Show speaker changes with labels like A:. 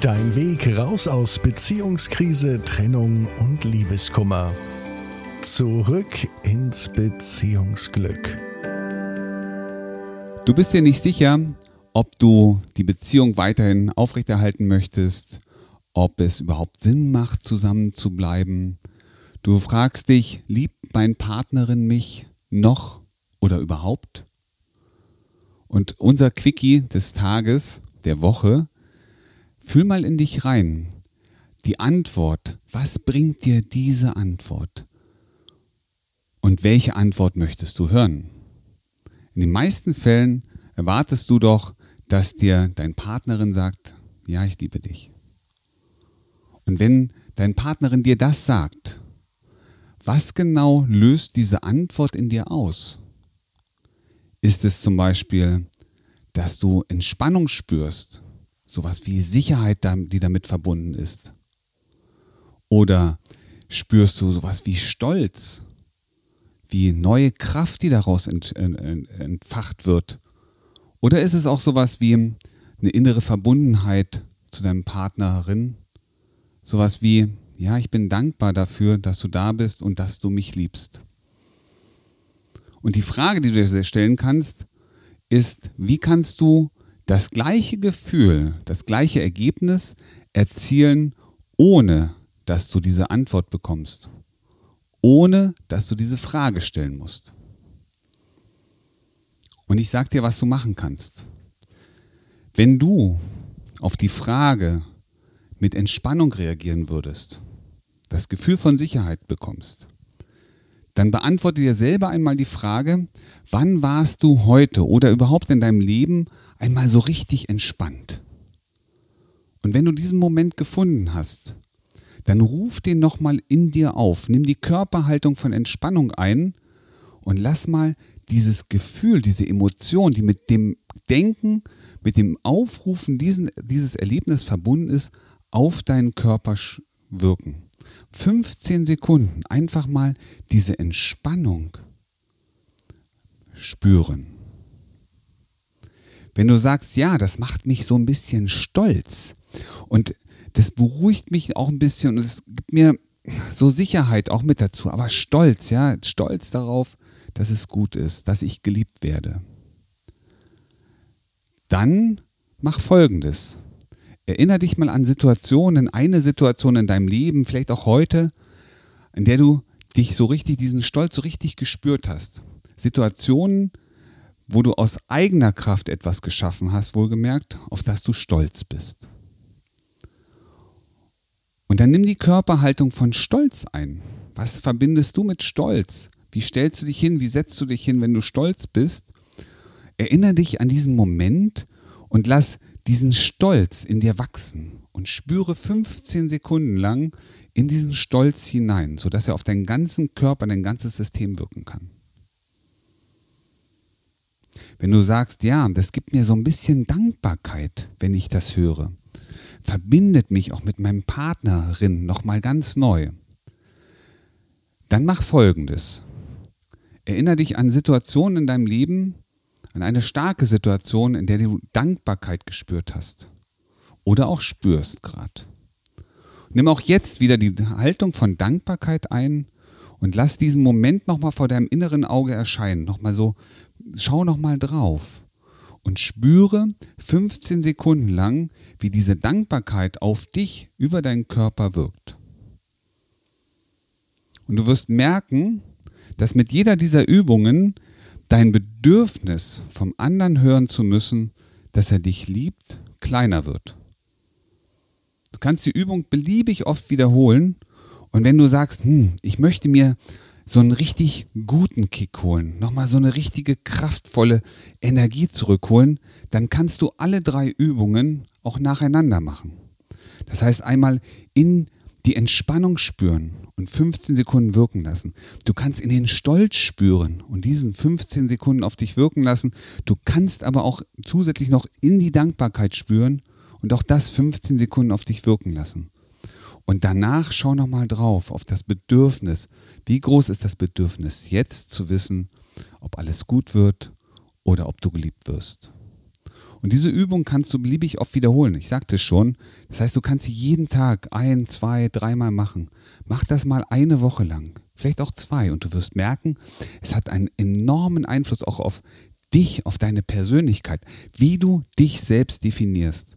A: Dein Weg raus aus Beziehungskrise, Trennung und Liebeskummer. Zurück ins Beziehungsglück.
B: Du bist dir nicht sicher, ob du die Beziehung weiterhin aufrechterhalten möchtest, ob es überhaupt Sinn macht, zusammen zu bleiben. Du fragst dich, liebt mein Partnerin mich noch oder überhaupt? Und unser Quickie des Tages, der Woche, fühl mal in dich rein. Die Antwort, was bringt dir diese Antwort? Und welche Antwort möchtest du hören? In den meisten Fällen erwartest du doch, dass dir dein Partnerin sagt, ja, ich liebe dich. Und wenn dein Partnerin dir das sagt, was genau löst diese Antwort in dir aus? Ist es zum Beispiel, dass du Entspannung spürst, sowas wie Sicherheit, die damit verbunden ist? Oder spürst du sowas wie Stolz, wie neue Kraft, die daraus ent, ent, entfacht wird? Oder ist es auch sowas wie eine innere Verbundenheit zu deinem Partnerin? Sowas wie, ja, ich bin dankbar dafür, dass du da bist und dass du mich liebst. Und die Frage, die du dir stellen kannst, ist, wie kannst du das gleiche Gefühl, das gleiche Ergebnis erzielen, ohne dass du diese Antwort bekommst, ohne dass du diese Frage stellen musst. Und ich sage dir, was du machen kannst. Wenn du auf die Frage mit Entspannung reagieren würdest, das Gefühl von Sicherheit bekommst, dann beantworte dir selber einmal die Frage, wann warst du heute oder überhaupt in deinem Leben einmal so richtig entspannt? Und wenn du diesen Moment gefunden hast, dann ruf den nochmal in dir auf, nimm die Körperhaltung von Entspannung ein und lass mal dieses Gefühl, diese Emotion, die mit dem Denken, mit dem Aufrufen diesen, dieses Erlebnis verbunden ist, auf deinen Körper wirken. 15 Sekunden einfach mal diese Entspannung spüren. Wenn du sagst, ja, das macht mich so ein bisschen stolz und das beruhigt mich auch ein bisschen und es gibt mir so Sicherheit auch mit dazu, aber stolz, ja, stolz darauf, dass es gut ist, dass ich geliebt werde. Dann mach folgendes. Erinner dich mal an Situationen, eine Situation in deinem Leben, vielleicht auch heute, in der du dich so richtig, diesen Stolz so richtig gespürt hast. Situationen, wo du aus eigener Kraft etwas geschaffen hast, wohlgemerkt, auf das du stolz bist. Und dann nimm die Körperhaltung von Stolz ein. Was verbindest du mit Stolz? Wie stellst du dich hin? Wie setzt du dich hin, wenn du stolz bist? Erinnere dich an diesen Moment und lass diesen Stolz in dir wachsen und spüre 15 Sekunden lang in diesen Stolz hinein, sodass er auf deinen ganzen Körper, dein ganzes System wirken kann. Wenn du sagst, ja, das gibt mir so ein bisschen Dankbarkeit, wenn ich das höre, verbindet mich auch mit meinem Partnerin nochmal ganz neu, dann mach folgendes. Erinnere dich an Situationen in deinem Leben, an eine starke Situation, in der du Dankbarkeit gespürt hast oder auch spürst gerade. Nimm auch jetzt wieder die Haltung von Dankbarkeit ein und lass diesen Moment nochmal vor deinem inneren Auge erscheinen. Nochmal so, schau nochmal drauf und spüre 15 Sekunden lang, wie diese Dankbarkeit auf dich über deinen Körper wirkt. Und du wirst merken, dass mit jeder dieser Übungen dein Bedürfnis vom anderen hören zu müssen, dass er dich liebt, kleiner wird. Du kannst die Übung beliebig oft wiederholen und wenn du sagst, hm, ich möchte mir so einen richtig guten Kick holen, nochmal so eine richtige kraftvolle Energie zurückholen, dann kannst du alle drei Übungen auch nacheinander machen. Das heißt einmal in die Entspannung spüren und 15 Sekunden wirken lassen. Du kannst in den Stolz spüren und diesen 15 Sekunden auf dich wirken lassen. Du kannst aber auch zusätzlich noch in die Dankbarkeit spüren und auch das 15 Sekunden auf dich wirken lassen. Und danach schau nochmal drauf auf das Bedürfnis. Wie groß ist das Bedürfnis, jetzt zu wissen, ob alles gut wird oder ob du geliebt wirst? Und diese Übung kannst du beliebig oft wiederholen. Ich sagte es schon. Das heißt, du kannst sie jeden Tag ein, zwei, dreimal machen. Mach das mal eine Woche lang. Vielleicht auch zwei. Und du wirst merken, es hat einen enormen Einfluss auch auf dich, auf deine Persönlichkeit, wie du dich selbst definierst.